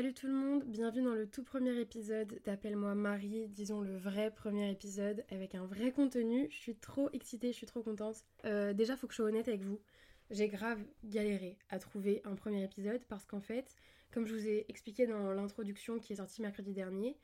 Salut tout le monde, bienvenue dans le tout premier épisode d'Appelle-moi Marie, disons le vrai premier épisode avec un vrai contenu. Je suis trop excitée, je suis trop contente. Euh, déjà, faut que je sois honnête avec vous. J'ai grave galéré à trouver un premier épisode parce qu'en fait, comme je vous ai expliqué dans l'introduction qui est sortie mercredi dernier,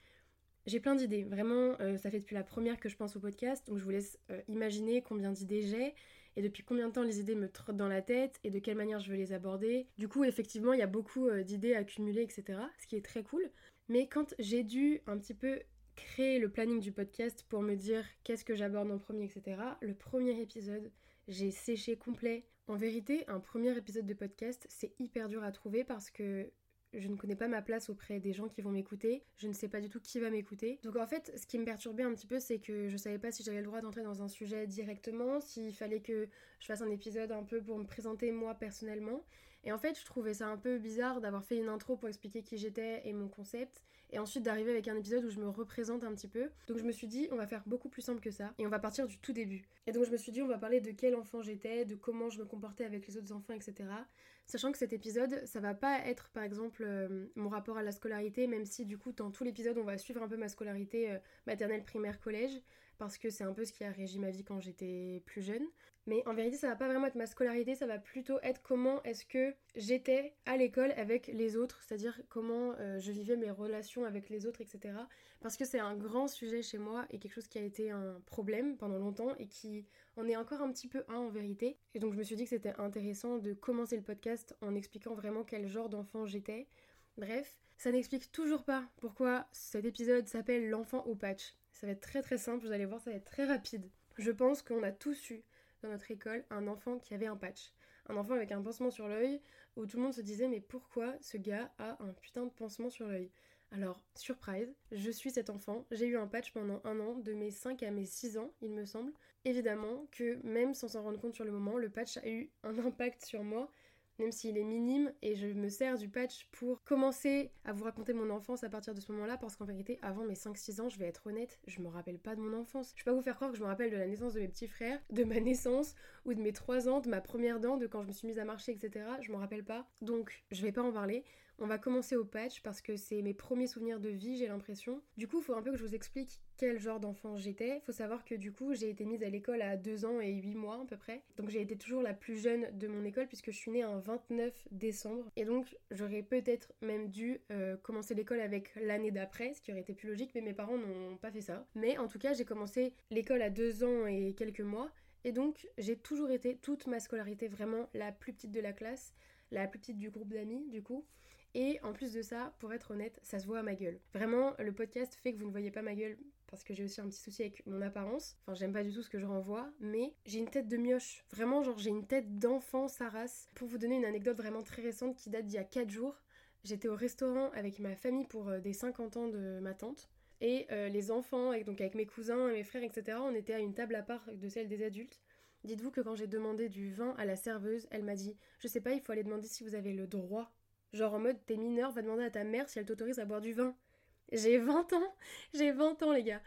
j'ai plein d'idées. Vraiment, euh, ça fait depuis la première que je pense au podcast, donc je vous laisse euh, imaginer combien d'idées j'ai et depuis combien de temps les idées me trottent dans la tête et de quelle manière je veux les aborder. Du coup, effectivement, il y a beaucoup euh, d'idées accumulées, etc. Ce qui est très cool. Mais quand j'ai dû un petit peu créer le planning du podcast pour me dire qu'est-ce que j'aborde en premier, etc., le premier épisode, j'ai séché complet. En vérité, un premier épisode de podcast, c'est hyper dur à trouver parce que je ne connais pas ma place auprès des gens qui vont m'écouter, je ne sais pas du tout qui va m'écouter. Donc en fait, ce qui me perturbait un petit peu, c'est que je savais pas si j'avais le droit d'entrer dans un sujet directement, s'il fallait que je fasse un épisode un peu pour me présenter moi personnellement. Et en fait, je trouvais ça un peu bizarre d'avoir fait une intro pour expliquer qui j'étais et mon concept, et ensuite d'arriver avec un épisode où je me représente un petit peu. Donc je me suis dit, on va faire beaucoup plus simple que ça, et on va partir du tout début. Et donc je me suis dit, on va parler de quel enfant j'étais, de comment je me comportais avec les autres enfants, etc. Sachant que cet épisode, ça va pas être par exemple euh, mon rapport à la scolarité, même si du coup dans tout l'épisode on va suivre un peu ma scolarité euh, maternelle, primaire, collège, parce que c'est un peu ce qui a régi ma vie quand j'étais plus jeune. Mais en vérité, ça va pas vraiment être ma scolarité, ça va plutôt être comment est-ce que j'étais à l'école avec les autres, c'est-à-dire comment euh, je vivais mes relations avec les autres, etc. Parce que c'est un grand sujet chez moi et quelque chose qui a été un problème pendant longtemps et qui en est encore un petit peu un en vérité. Et donc je me suis dit que c'était intéressant de commencer le podcast en expliquant vraiment quel genre d'enfant j'étais. Bref, ça n'explique toujours pas pourquoi cet épisode s'appelle l'enfant au patch. Ça va être très très simple, vous allez voir, ça va être très rapide. Je pense qu'on a tous eu dans notre école un enfant qui avait un patch. Un enfant avec un pansement sur l'œil où tout le monde se disait mais pourquoi ce gars a un putain de pansement sur l'œil? Alors, surprise, je suis cet enfant, j'ai eu un patch pendant un an, de mes 5 à mes 6 ans, il me semble. Évidemment que même sans s'en rendre compte sur le moment, le patch a eu un impact sur moi, même s'il est minime, et je me sers du patch pour commencer à vous raconter mon enfance à partir de ce moment-là, parce qu'en vérité, avant mes 5-6 ans, je vais être honnête, je me rappelle pas de mon enfance. Je vais pas vous faire croire que je me rappelle de la naissance de mes petits frères, de ma naissance, ou de mes 3 ans, de ma première dent, de quand je me suis mise à marcher, etc. Je m'en rappelle pas. Donc, je vais pas en parler. On va commencer au patch parce que c'est mes premiers souvenirs de vie, j'ai l'impression. Du coup, il faut un peu que je vous explique quel genre d'enfant j'étais. Faut savoir que du coup, j'ai été mise à l'école à 2 ans et 8 mois à peu près. Donc j'ai été toujours la plus jeune de mon école puisque je suis née un 29 décembre. Et donc j'aurais peut-être même dû euh, commencer l'école avec l'année d'après, ce qui aurait été plus logique, mais mes parents n'ont pas fait ça. Mais en tout cas, j'ai commencé l'école à 2 ans et quelques mois. Et donc j'ai toujours été toute ma scolarité vraiment la plus petite de la classe, la plus petite du groupe d'amis du coup. Et en plus de ça, pour être honnête, ça se voit à ma gueule. Vraiment, le podcast fait que vous ne voyez pas ma gueule parce que j'ai aussi un petit souci avec mon apparence. Enfin, j'aime pas du tout ce que je renvoie, mais j'ai une tête de mioche. Vraiment, genre, j'ai une tête d'enfant Saras. Pour vous donner une anecdote vraiment très récente qui date d'il y a 4 jours, j'étais au restaurant avec ma famille pour euh, des 50 ans de ma tante. Et euh, les enfants, avec, donc avec mes cousins et mes frères, etc., on était à une table à part de celle des adultes. Dites-vous que quand j'ai demandé du vin à la serveuse, elle m'a dit Je sais pas, il faut aller demander si vous avez le droit Genre en mode, t'es mineur, va demander à ta mère si elle t'autorise à boire du vin. J'ai 20 ans J'ai 20 ans, les gars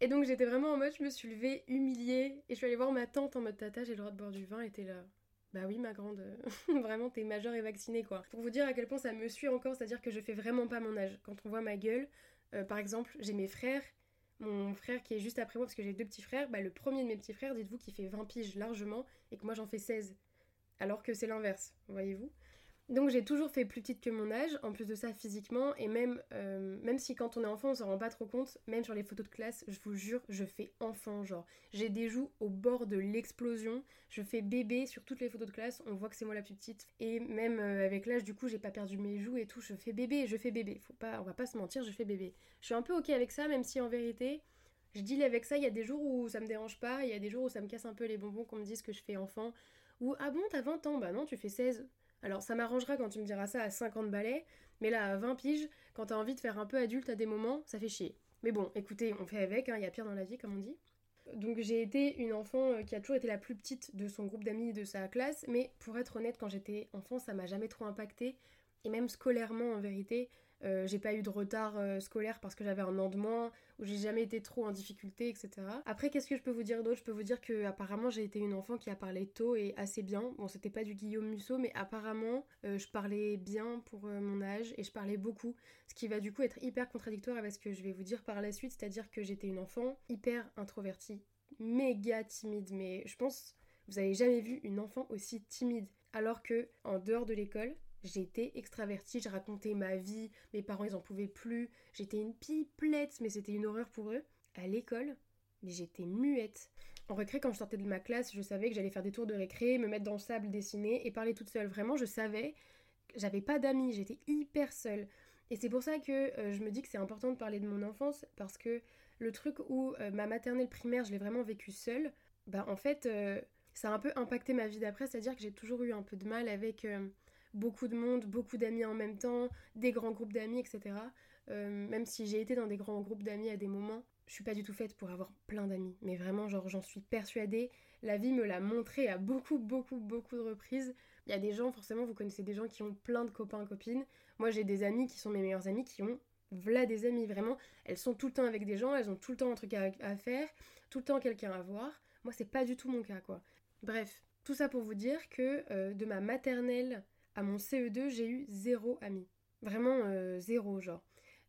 Et donc j'étais vraiment en mode, je me suis levée, humiliée, et je suis allée voir ma tante en mode, tata, j'ai le droit de boire du vin, et t'es là. Bah oui, ma grande, vraiment, t'es majeure et vaccinée, quoi. Pour vous dire à quel point ça me suit encore, c'est-à-dire que je fais vraiment pas mon âge. Quand on voit ma gueule, euh, par exemple, j'ai mes frères, mon frère qui est juste après moi, parce que j'ai deux petits frères, bah le premier de mes petits frères, dites-vous qu'il fait 20 piges largement, et que moi j'en fais 16. Alors que c'est l'inverse, voyez-vous donc j'ai toujours fait plus petite que mon âge, en plus de ça physiquement, et même, euh, même si quand on est enfant on s'en rend pas trop compte, même sur les photos de classe, je vous jure, je fais enfant, genre. J'ai des joues au bord de l'explosion, je fais bébé sur toutes les photos de classe, on voit que c'est moi la plus petite, et même euh, avec l'âge du coup j'ai pas perdu mes joues et tout, je fais bébé, je fais bébé, faut pas, on va pas se mentir, je fais bébé. Je suis un peu ok avec ça, même si en vérité, je deal avec ça, il y a des jours où ça me dérange pas, il y a des jours où ça me casse un peu les bonbons qu'on me dise que je fais enfant, ou ah bon t'as 20 ans, bah non tu fais 16. Alors ça m'arrangera quand tu me diras ça à 50 balais, mais là à 20 piges, quand t'as envie de faire un peu adulte à des moments, ça fait chier. Mais bon, écoutez, on fait avec, il hein, y a pire dans la vie comme on dit. Donc j'ai été une enfant euh, qui a toujours été la plus petite de son groupe d'amis de sa classe, mais pour être honnête, quand j'étais enfant, ça m'a jamais trop impacté. Et même scolairement, en vérité, euh, j'ai pas eu de retard euh, scolaire parce que j'avais un an de moins, ou j'ai jamais été trop en difficulté, etc. Après, qu'est-ce que je peux vous dire d'autre? Je peux vous dire que apparemment j'ai été une enfant qui a parlé tôt et assez bien. Bon, c'était pas du Guillaume Musso, mais apparemment euh, je parlais bien pour mon âge et je parlais beaucoup, ce qui va du coup être hyper contradictoire avec ce que je vais vous dire par la suite, c'est-à-dire que j'étais une enfant hyper introvertie, méga timide, mais je pense vous avez jamais vu une enfant aussi timide. Alors que en dehors de l'école, J'étais extravertie, je racontais ma vie, mes parents ils en pouvaient plus, j'étais une pipelette, mais c'était une horreur pour eux. À l'école, mais j'étais muette. En récré, quand je sortais de ma classe, je savais que j'allais faire des tours de récré, me mettre dans le sable, dessiner et parler toute seule. Vraiment, je savais, j'avais pas d'amis, j'étais hyper seule. Et c'est pour ça que euh, je me dis que c'est important de parler de mon enfance, parce que le truc où euh, ma maternelle primaire, je l'ai vraiment vécu seule, bah en fait, euh, ça a un peu impacté ma vie d'après, c'est-à-dire que j'ai toujours eu un peu de mal avec beaucoup de monde, beaucoup d'amis en même temps, des grands groupes d'amis, etc. Euh, même si j'ai été dans des grands groupes d'amis à des moments, je suis pas du tout faite pour avoir plein d'amis. Mais vraiment, genre, j'en suis persuadée. La vie me l'a montré à beaucoup, beaucoup, beaucoup de reprises. Il y a des gens, forcément, vous connaissez des gens qui ont plein de copains, copines. Moi, j'ai des amis qui sont mes meilleurs amis qui ont voilà des amis, vraiment. Elles sont tout le temps avec des gens, elles ont tout le temps un truc à, faire, tout le temps quelqu'un à voir. Moi, c'est pas du tout mon cas, quoi. Bref, tout ça pour vous dire que euh, de ma maternelle à mon CE2, j'ai eu zéro ami. Vraiment euh, zéro, genre.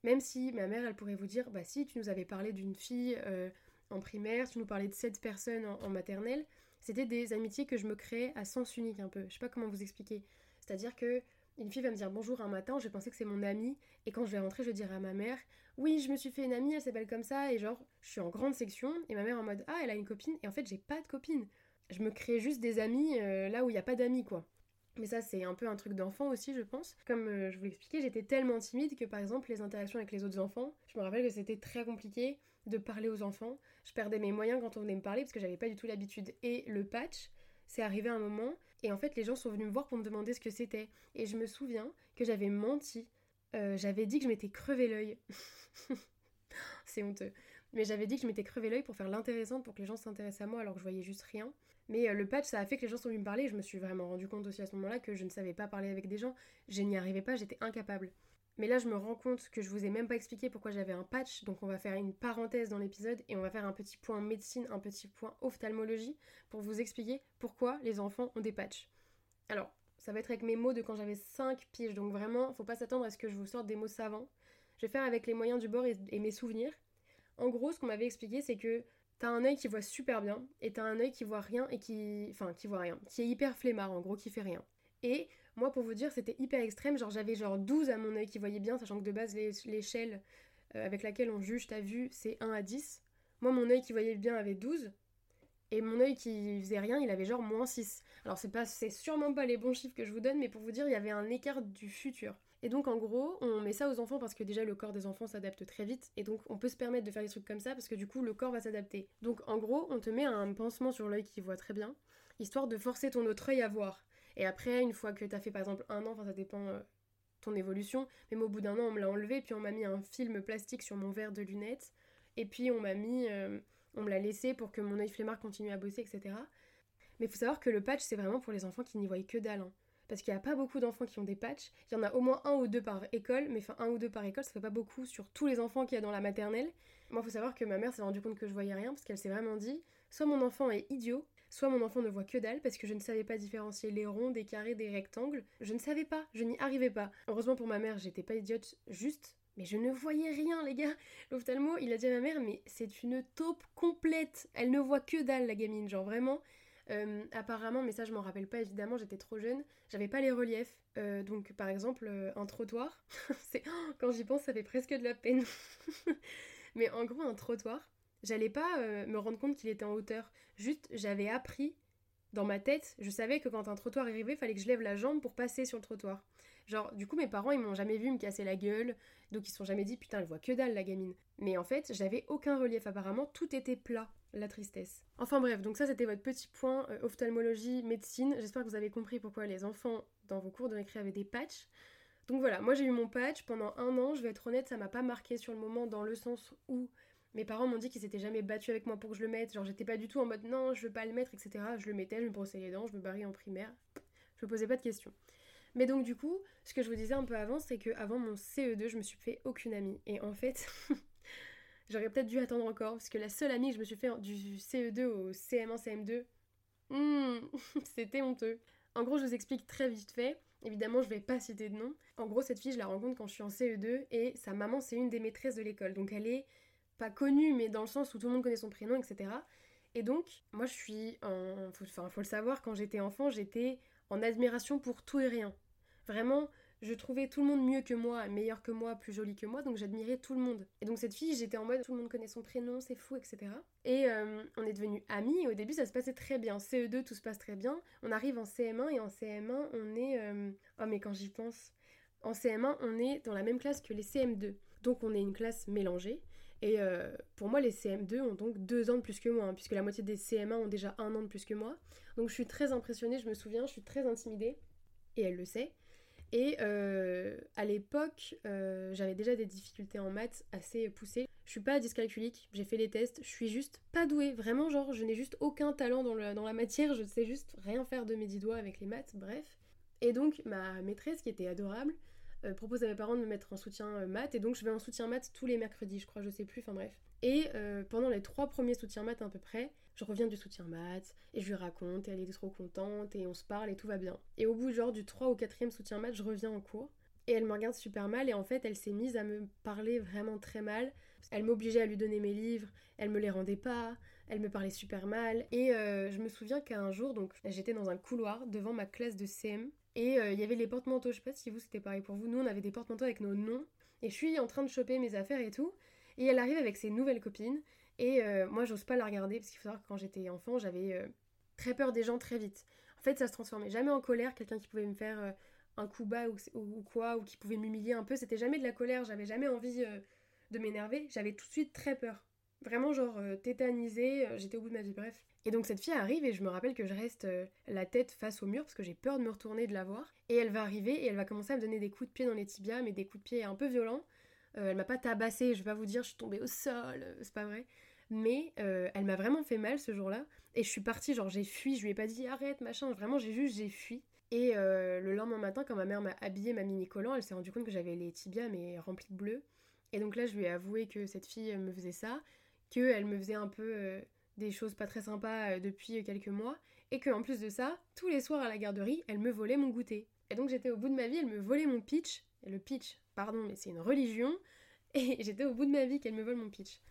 Même si ma mère, elle pourrait vous dire, bah si, tu nous avais parlé d'une fille euh, en primaire, tu nous parlais de sept personnes en, maternelle, c'était des amitiés que je me créais à sens unique un peu. Je sais pas comment vous expliquer. C'est-à-dire que une fille va me dire bonjour un matin, je pensais que c'est mon amie, et quand je vais rentrer, je dirai à ma mère, oui, je me suis fait une amie, elle s'appelle comme ça, et genre, je suis en grande section, et ma mère en mode, ah, elle a une copine, et en fait, j'ai pas de copine. Je me crée juste des amis euh, là où il n'y a pas d'amis, quoi. Mais ça, c'est un peu un truc d'enfant aussi, je pense. Comme euh, je vous l'expliquais, j'étais tellement timide que par exemple, les interactions avec les autres enfants, je me rappelle que c'était très compliqué de parler aux enfants. Je perdais mes moyens quand on venait me parler parce que j'avais pas du tout l'habitude. Et le patch, c'est arrivé un moment, et en fait, les gens sont venus me voir pour me demander ce que c'était. Et je me souviens que j'avais menti. Euh, j'avais dit que je m'étais crevé l'œil. c'est honteux. Mais j'avais dit que je m'étais crevé l'œil pour faire l'intéressante, pour que les gens s'intéressent à moi alors que je voyais juste rien. Mais euh, le patch, ça a fait que les gens sont venus me parler je me suis vraiment rendu compte aussi à ce moment-là que je ne savais pas parler avec des gens. Je n'y arrivais pas, j'étais incapable. Mais là, je me rends compte que je vous ai même pas expliqué pourquoi j'avais un patch, donc on va faire une parenthèse dans l'épisode et on va faire un petit point médecine, un petit point ophtalmologie pour vous expliquer pourquoi les enfants ont des patchs. Alors, ça va être avec mes mots de quand j'avais 5 piges, donc vraiment, faut pas s'attendre à ce que je vous sorte des mots savants. Je vais faire avec les moyens du bord et mes souvenirs. En gros, ce qu'on m'avait expliqué, c'est que t'as un œil qui voit super bien et t'as un œil qui voit rien et qui. Enfin, qui voit rien. Qui est hyper flemmard, en gros, qui fait rien. Et moi, pour vous dire, c'était hyper extrême. Genre, j'avais genre 12 à mon œil qui voyait bien, sachant que de base, l'échelle euh, avec laquelle on juge ta vue, c'est 1 à 10. Moi, mon œil qui voyait bien avait 12. Et mon œil qui faisait rien, il avait genre moins 6. Alors, c'est c'est sûrement pas les bons chiffres que je vous donne, mais pour vous dire, il y avait un écart du futur. Et donc en gros, on met ça aux enfants parce que déjà le corps des enfants s'adapte très vite et donc on peut se permettre de faire des trucs comme ça parce que du coup le corps va s'adapter. Donc en gros, on te met un pansement sur l'œil qui voit très bien, histoire de forcer ton autre œil à voir. Et après, une fois que t'as fait par exemple un an, enfin ça dépend euh, ton évolution, mais au bout d'un an on me l'a enlevé, puis on m'a mis un film plastique sur mon verre de lunettes, et puis on m'a mis, euh, on me l'a laissé pour que mon œil flemmard continue à bosser, etc. Mais faut savoir que le patch c'est vraiment pour les enfants qui n'y voient que dalle. Hein parce qu'il n'y a pas beaucoup d'enfants qui ont des patchs. Il y en a au moins un ou deux par école, mais enfin un ou deux par école, ça fait pas beaucoup sur tous les enfants qu'il y a dans la maternelle. Moi, il faut savoir que ma mère s'est rendue compte que je voyais rien, parce qu'elle s'est vraiment dit soit mon enfant est idiot, soit mon enfant ne voit que dalle, parce que je ne savais pas différencier les ronds, des carrés, des rectangles. Je ne savais pas, je n'y arrivais pas. Heureusement pour ma mère, j'étais pas idiote, juste. Mais je ne voyais rien, les gars. L'ophtalmo, il a dit à ma mère, mais c'est une taupe complète. Elle ne voit que dalle, la gamine. Genre vraiment, euh, apparemment, mais ça je m'en rappelle pas évidemment, j'étais trop jeune, j'avais pas les reliefs. Euh, donc par exemple, euh, un trottoir, c'est quand j'y pense, ça fait presque de la peine. mais en gros, un trottoir, j'allais pas me rendre compte qu'il était en hauteur. Juste, j'avais appris dans ma tête, je savais que quand un trottoir arrivait, fallait que je lève la jambe pour passer sur le trottoir. Genre, du coup, mes parents, ils m'ont jamais vu me casser la gueule, donc ils se sont jamais dit, putain, elle voit que dalle, la gamine. Mais en fait, j'avais aucun relief, apparemment, tout était plat la tristesse. Enfin bref, donc ça c'était votre petit point euh, ophtalmologie, médecine. J'espère que vous avez compris pourquoi les enfants dans vos cours de récré avaient des patchs. Donc voilà, moi j'ai eu mon patch pendant un an, je vais être honnête, ça m'a pas marqué sur le moment dans le sens où mes parents m'ont dit qu'ils s'étaient jamais battus avec moi pour que je le mette, genre j'étais pas du tout en mode non, je veux pas le mettre, etc. Je le mettais, je me brossais les dents, je me barrais en primaire, je me posais pas de questions. Mais donc du coup, ce que je vous disais un peu avant, c'est que avant mon CE2, je me suis fait aucune amie. Et en fait, j'aurais peut-être dû attendre encore, parce que la seule amie que je me suis fait du CE2 au CM1, CM2, hmm, c'était honteux. En gros, je vous explique très vite fait. Évidemment, je vais pas citer de nom. En gros, cette fille, je la rencontre quand je suis en CE2 et sa maman, c'est une des maîtresses de l'école. Donc elle est pas connue, mais dans le sens où tout le monde connaît son prénom, etc. Et donc, moi, je suis en. Enfin, faut le savoir, quand j'étais enfant, j'étais en admiration pour tout et rien. Vraiment, je trouvais tout le monde mieux que moi, meilleur que moi, plus joli que moi, donc j'admirais tout le monde. Et donc cette fille, j'étais en mode tout le monde connaît son prénom, c'est fou, etc. Et euh, on est devenus amis, et au début ça se passait très bien. CE2, tout se passe très bien. On arrive en CM1, et en CM1, on est... Euh, oh mais quand j'y pense, en CM1, on est dans la même classe que les CM2. Donc on est une classe mélangée. Et euh, pour moi, les CM2 ont donc deux ans de plus que moi, hein, puisque la moitié des CM1 ont déjà un an de plus que moi. Donc je suis très impressionnée, je me souviens, je suis très intimidée, et elle le sait. Et euh, à l'époque, euh, j'avais déjà des difficultés en maths assez poussées. Je suis pas dyscalculique, j'ai fait les tests, je suis juste pas douée. Vraiment, genre, je n'ai juste aucun talent dans, la matière, je sais juste rien faire de mes dix doigts avec les maths, bref. Et donc, ma maîtresse, qui était adorable, euh, propose à mes parents de me mettre en soutien maths, et donc je vais en soutien maths tous les mercredis, je crois, je sais plus, enfin bref. Et pendant les trois premiers soutiens maths à peu près, je reviens du soutien maths et je lui raconte et elle est trop contente et on se parle et tout va bien. Et au bout genre du 3 ou 4 soutien maths, je reviens en cours et elle me regarde super mal et en fait elle s'est mise à me parler vraiment très mal. Elle m'obligeait à lui donner mes livres, elle me les rendait pas, elle me parlait super mal. Et euh, je me souviens qu'un jour donc j'étais dans un couloir devant ma classe de CM et euh, il y avait les porte-manteaux, je sais pas si vous c'était pareil pour vous, nous on avait des porte-manteaux avec nos noms. Et je suis en train de choper mes affaires et tout. Et elle arrive avec ses nouvelles copines et euh, moi, j'ose pas la regarder parce qu'il faut savoir que quand j'étais enfant, j'avais euh, très peur des gens très vite. En fait, ça se transformait jamais en colère, quelqu'un qui pouvait me faire euh, un coup bas ou, quoi, ou qui pouvait m'humilier un peu. C'était jamais de la colère, j'avais jamais envie de m'énerver. J'avais tout de suite très peur. Vraiment, genre tétanisée, j'étais au bout de ma vie, bref. Et donc, cette fille arrive et je me rappelle que je reste la tête face au mur parce que j'ai peur de me retourner, de la voir. Et elle va arriver et elle va commencer à me donner des coups de pied dans les tibias, mais des coups de pied un peu violents. elle m'a pas tabassé, je vais pas vous dire, je suis tombée au sol, c'est pas vrai mais euh, elle m'a vraiment fait mal ce jour-là. Et je suis partie, genre j'ai fui, je lui ai pas dit arrête, machin, vraiment j'ai juste, j'ai fui. Et euh, le lendemain matin, quand ma mère m'a habillé ma mini collant, elle s'est rendue compte que j'avais les tibias mais remplis de bleu. Et donc là, je lui ai avoué que cette fille me faisait ça, qu'elle me faisait un peu euh, des choses pas très sympas depuis quelques mois, et qu'en plus de ça, tous les soirs à la garderie, elle me volait mon goûter. Et donc j'étais au bout de ma vie, elle me volait mon pitch. Le pitch, pardon, mais c'est une religion. Et j'étais au bout de ma vie qu'elle me vole mon pitch.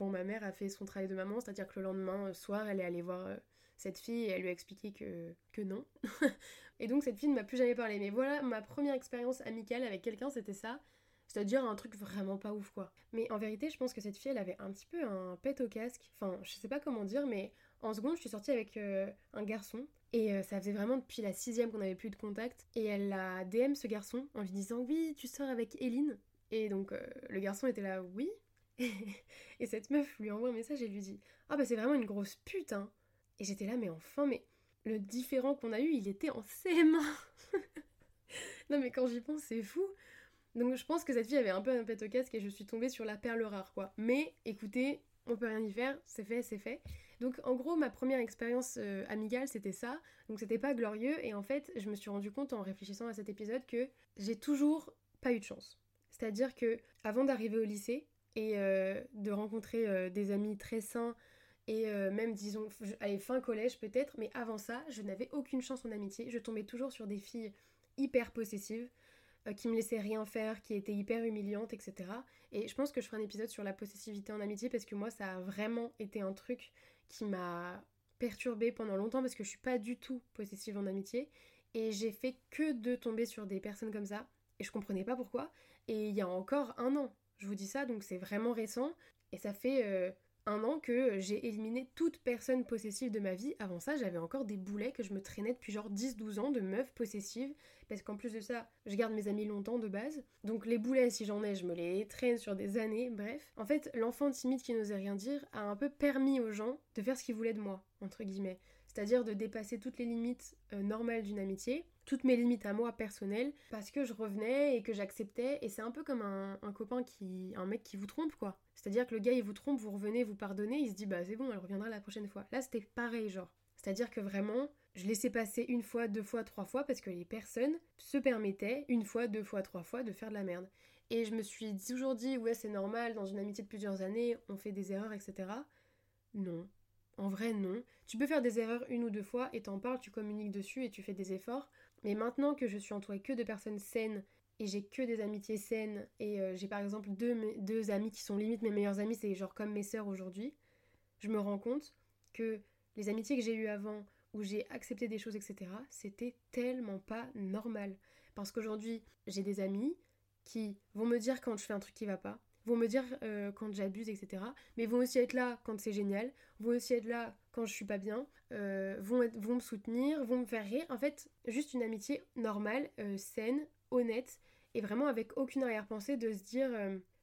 Bon, ma mère a fait son travail de maman, c'est-à-dire que le lendemain euh, soir, elle est allée voir euh, cette fille et elle lui a expliqué que, que non. et donc cette fille ne m'a plus jamais parlé. Mais voilà, ma première expérience amicale avec quelqu'un, c'était ça. C'est-à-dire un truc vraiment pas ouf quoi. Mais en vérité, je pense que cette fille, elle avait un petit peu un pet au casque. Enfin, je sais pas comment dire, mais en seconde, je suis sortie avec euh, un garçon. Et ça faisait vraiment depuis la sixième qu'on n'avait plus de contact. Et elle a DM ce garçon en lui disant Oui, tu sors avec Eline. Et donc le garçon était là Oui, et cette meuf lui envoie un message et lui dit Ah bah c'est vraiment une grosse pute hein Et j'étais là, mais enfin, mais le différent qu'on a eu, il était en CM1 Non mais quand j'y pense, c'est fou Donc je pense que cette fille avait un peu un pet au casque et je suis tombée sur la perle rare quoi. Mais écoutez, on peut rien y faire, c'est fait, c'est fait. Donc en gros, ma première expérience euh, amicale, c'était ça. Donc c'était pas glorieux et en fait, je me suis rendu compte en réfléchissant à cet épisode que j'ai toujours pas eu de chance. C'est-à-dire que avant d'arriver au lycée, et euh, de rencontrer euh, des amis très sains et euh, même disons allez fin collège peut-être mais avant ça je n'avais aucune chance en amitié. Je tombais toujours sur des filles hyper possessives qui me laissaient rien faire qui étaient hyper humiliantes etc et je pense que je ferai un épisode sur la possessivité en amitié parce que moi ça a vraiment été un truc qui m'a perturbée pendant longtemps parce que je suis pas du tout possessive en amitié. Et j'ai fait que de tomber sur des personnes comme ça et je comprenais pas pourquoi. Et il y a encore un an je vous dis ça, donc c'est vraiment récent. Et ça fait euh, un an que j'ai éliminé toute personne possessive de ma vie. Avant ça, j'avais encore des boulets que je me traînais depuis genre 10-12 ans de meufs possessives. Parce qu'en plus de ça, je garde mes amis longtemps de base. Donc les boulets, si j'en ai, je me les traîne sur des années. Bref. En fait, l'enfant timide qui n'osait rien dire a un peu permis aux gens de faire ce qu'ils voulaient de moi, entre guillemets c'est-à-dire de dépasser toutes les limites euh, normales d'une amitié, toutes mes limites à moi personnelles, parce que je revenais et que j'acceptais, et c'est un peu comme un, copain qui, un mec qui vous trompe quoi. C'est-à-dire que le gars il vous trompe, vous revenez, vous pardonnez, il se dit bah c'est bon, elle reviendra la prochaine fois. Là c'était pareil genre. C'est-à-dire que vraiment, je laissais passer une fois, deux fois, trois fois parce que les personnes se permettaient une fois, deux fois, trois fois de faire de la merde. Et je me suis toujours dit, ouais, c'est normal, dans une amitié de plusieurs années, on fait des erreurs, etc. Non. En vrai, non. Tu peux faire des erreurs une ou deux fois et t'en parles, tu communiques dessus et tu fais des efforts. Mais maintenant que je suis entourée que de personnes saines et j'ai que des amitiés saines et euh, j'ai par exemple deux, deux amis qui sont limite mes meilleurs amis, c'est genre comme mes sœurs aujourd'hui, je me rends compte que les amitiés que j'ai eues avant où j'ai accepté des choses, etc., c'était tellement pas normal. Parce qu'aujourd'hui, j'ai des amis qui vont me dire quand je fais un truc qui va pas, vont me dire euh, quand j'abuse, etc. Mais vont aussi être là quand c'est génial, vont aussi être là quand je suis pas bien, euh, vont, me soutenir, vont me faire rire. En fait, juste une amitié normale, euh, saine, honnête, et vraiment avec aucune arrière-pensée de se dire...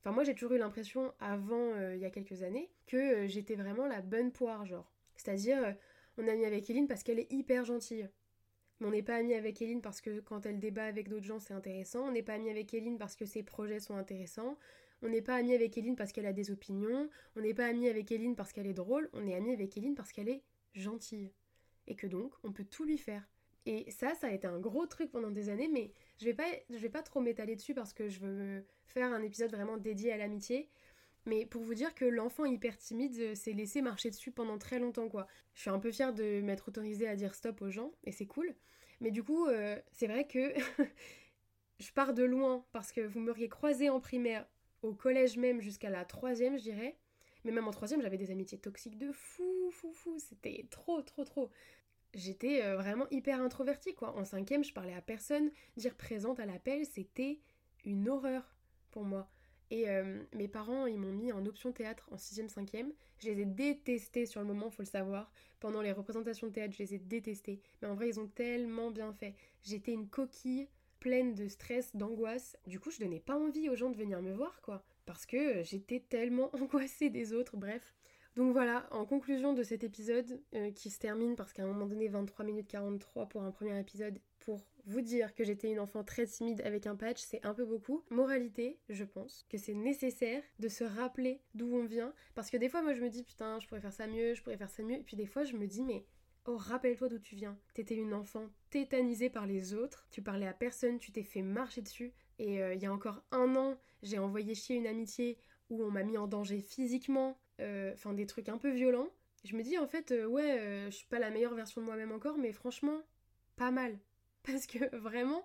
Enfin, moi j'ai toujours eu l'impression, avant, il y a quelques années, que j'étais vraiment la bonne poire, genre. C'est-à-dire, on est ami avec Eline parce qu'elle est hyper gentille. Mais on n'est pas ami avec Eline parce que quand elle débat avec d'autres gens, c'est intéressant. On n'est pas ami avec Eline parce que ses projets sont intéressants. On n'est pas ami avec Eline parce qu'elle a des opinions. On n'est pas ami avec Eline parce qu'elle est drôle. On est ami avec Eline parce qu'elle est gentille. Et que donc, on peut tout lui faire. Et ça, ça a été un gros truc pendant des années, mais je vais vais pas trop m'étaler dessus parce que je veux faire un épisode vraiment dédié à l'amitié. Mais pour vous dire que l'enfant hyper timide euh, s'est laissé marcher dessus pendant très longtemps, quoi. Je suis un peu fière de m'être autorisée à dire stop aux gens, et c'est cool. Mais du coup, euh, c'est vrai que je pars de loin, parce que vous m'auriez croisé en primaire, au collège même, jusqu'à la troisième, je dirais. Mais même en troisième, j'avais des amitiés toxiques de fou, fou, fou. C'était trop, trop, trop. J'étais euh, vraiment hyper introvertie, quoi. En cinquième, je parlais à personne. Dire présente à l'appel, c'était une horreur pour moi. Et euh, mes parents, ils m'ont mis en option théâtre en 6ème, 5ème. Je les ai détestés sur le moment, faut le savoir. Pendant les représentations de théâtre, je les ai détestés. Mais en vrai, ils ont tellement bien fait. J'étais une coquille pleine de stress, d'angoisse. Du coup, je donnais pas envie aux gens de venir me voir, quoi. Parce que j'étais tellement angoissée des autres, bref. Donc voilà, en conclusion de cet épisode, euh, qui se termine parce qu'à un moment donné, 23 minutes 43 pour un premier épisode, pour vous dire que j'étais une enfant très timide avec un patch, c'est un peu beaucoup. Moralité, je pense que c'est nécessaire de se rappeler d'où on vient. Parce que des fois, moi, je me dis, putain, je pourrais faire ça mieux, je pourrais faire ça mieux. Et puis des fois, je me dis, mais oh, rappelle-toi d'où tu viens. T'étais une enfant tétanisée par les autres, tu parlais à personne, tu t'es fait marcher dessus. Et euh, il y a encore un an, j'ai envoyé chier une amitié où on m'a mis en danger physiquement, euh, enfin des trucs un peu violents. Je me dis en fait, euh, ouais, je suis pas la meilleure version de moi-même encore, mais franchement, pas mal. Parce que vraiment,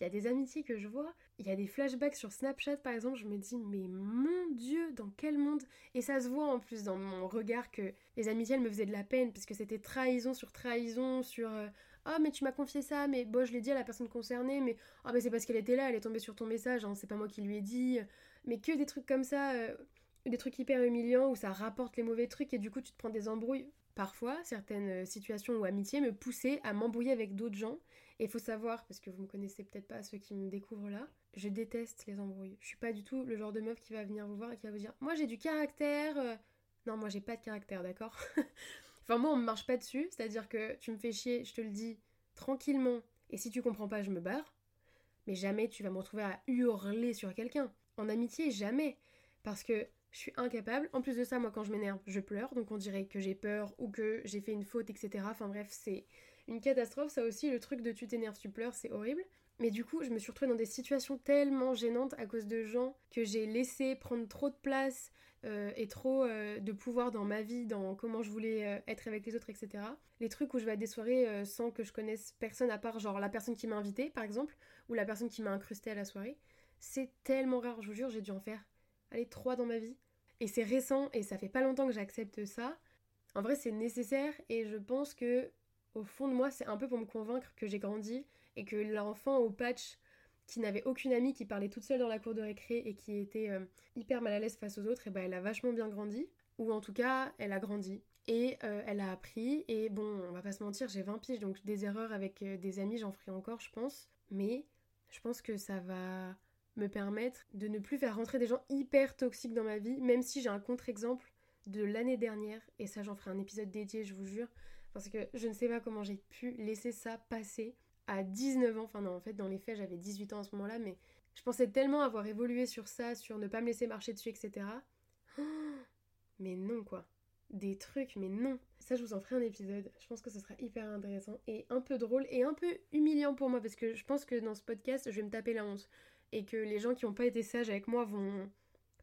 il y a des amitiés que je vois, il y a des flashbacks sur Snapchat par exemple, je me dis mais mon dieu, dans quel monde? Et ça se voit en plus dans mon regard que les amitiés elles me faisaient de la peine parce que c'était trahison sur trahison sur ah mais tu m'as confié ça, mais bon je l'ai dit à la personne concernée, mais ah mais c'est parce qu'elle était là, elle est tombée sur ton message, hein, c'est pas moi qui lui ai dit, mais que des trucs comme ça, euh, des trucs hyper humiliants où ça rapporte les mauvais trucs et du coup tu te prends des embrouilles. Parfois, certaines situations ou amitiés me poussaient à m'embrouiller avec d'autres gens et il faut savoir, parce que vous me connaissez peut-être pas ceux qui me découvrent là, je déteste les embrouilles. Je suis pas du tout le genre de meuf qui va venir vous voir et qui va vous dire Moi j'ai du caractère. Euh. Non, moi j'ai pas de caractère, d'accord? Enfin, moi on me marche pas dessus, c'est-à-dire que tu me fais chier, je te le dis tranquillement, et si tu comprends pas, je me barre. Mais jamais tu vas me retrouver à hurler sur quelqu'un. En amitié, jamais. Parce que je suis incapable. En plus de ça, moi quand je m'énerve, je pleure, donc on dirait que j'ai peur ou que j'ai fait une faute, etc. Enfin bref, c'est une catastrophe, ça aussi, le truc de tu t'énerves, tu pleures, c'est horrible. Mais du coup, je me suis retrouvée dans des situations tellement gênantes à cause de gens que j'ai laissé prendre trop de place euh, et trop euh, de pouvoir dans ma vie, dans comment je voulais euh, être avec les autres, etc. Les trucs où je vais à des soirées sans que je connaisse personne à part genre la personne qui m'a invité, par exemple, ou la personne qui m'a incrusté à la soirée, c'est tellement rare, je vous jure, j'ai dû en faire, allez, trois dans ma vie. Et c'est récent et ça fait pas longtemps que j'accepte ça. En vrai, c'est nécessaire et je pense que au fond de moi, c'est un peu pour me convaincre que j'ai grandi et que l'enfant au patch qui n'avait aucune amie, qui parlait toute seule dans la cour de récré et qui était euh, hyper mal à l'aise face aux autres, et ben elle a vachement bien grandi. Ou en tout cas, elle a grandi. Et euh, elle a appris. Et bon, on va pas se mentir, j'ai 20 piges, donc des erreurs avec euh, des amis, j'en ferai encore, je pense. Mais je pense que ça va me permettre de ne plus faire rentrer des gens hyper toxiques dans ma vie, même si j'ai un contre-exemple de l'année dernière. Et ça, j'en ferai un épisode dédié, je vous jure. Parce que je ne sais pas comment j'ai pu laisser ça passer à 19 ans. Enfin non, en fait, dans les faits, j'avais 18 ans à ce moment-là, mais je pensais tellement avoir évolué sur ça, sur ne pas me laisser marcher dessus, etc. mais non, quoi. des trucs, mais non. Ça, je vous en ferai un épisode. Je pense que ce sera hyper intéressant et un peu drôle et un peu humiliant pour moi parce que je pense que dans ce podcast, je vais me taper la honte et que les gens qui n'ont pas été sages avec moi vont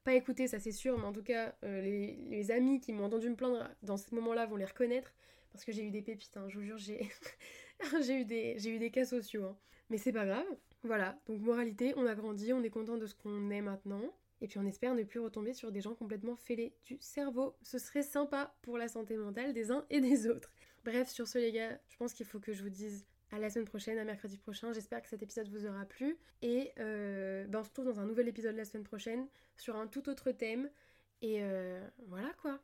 pas écouter, ça c'est sûr, mais en tout cas, euh, les, amis qui m'ont entendu me plaindre dans ce moment-là vont les reconnaître parce que j'ai eu des pépites, hein, je vous jure, j'ai j'ai eu, des, eu des cas sociaux. Hein. Mais c'est pas grave. Voilà, donc moralité, on a grandi, on est content de ce qu'on est maintenant. Et puis on espère ne plus retomber sur des gens complètement fêlés du cerveau. Ce serait sympa pour la santé mentale des uns et des autres. Bref, sur ce les gars, je pense qu'il faut que je vous dise à la semaine prochaine, à mercredi prochain. J'espère que cet épisode vous aura plu. Et euh, ben on se retrouve dans un nouvel épisode la semaine prochaine sur un tout autre thème. Et euh, voilà quoi.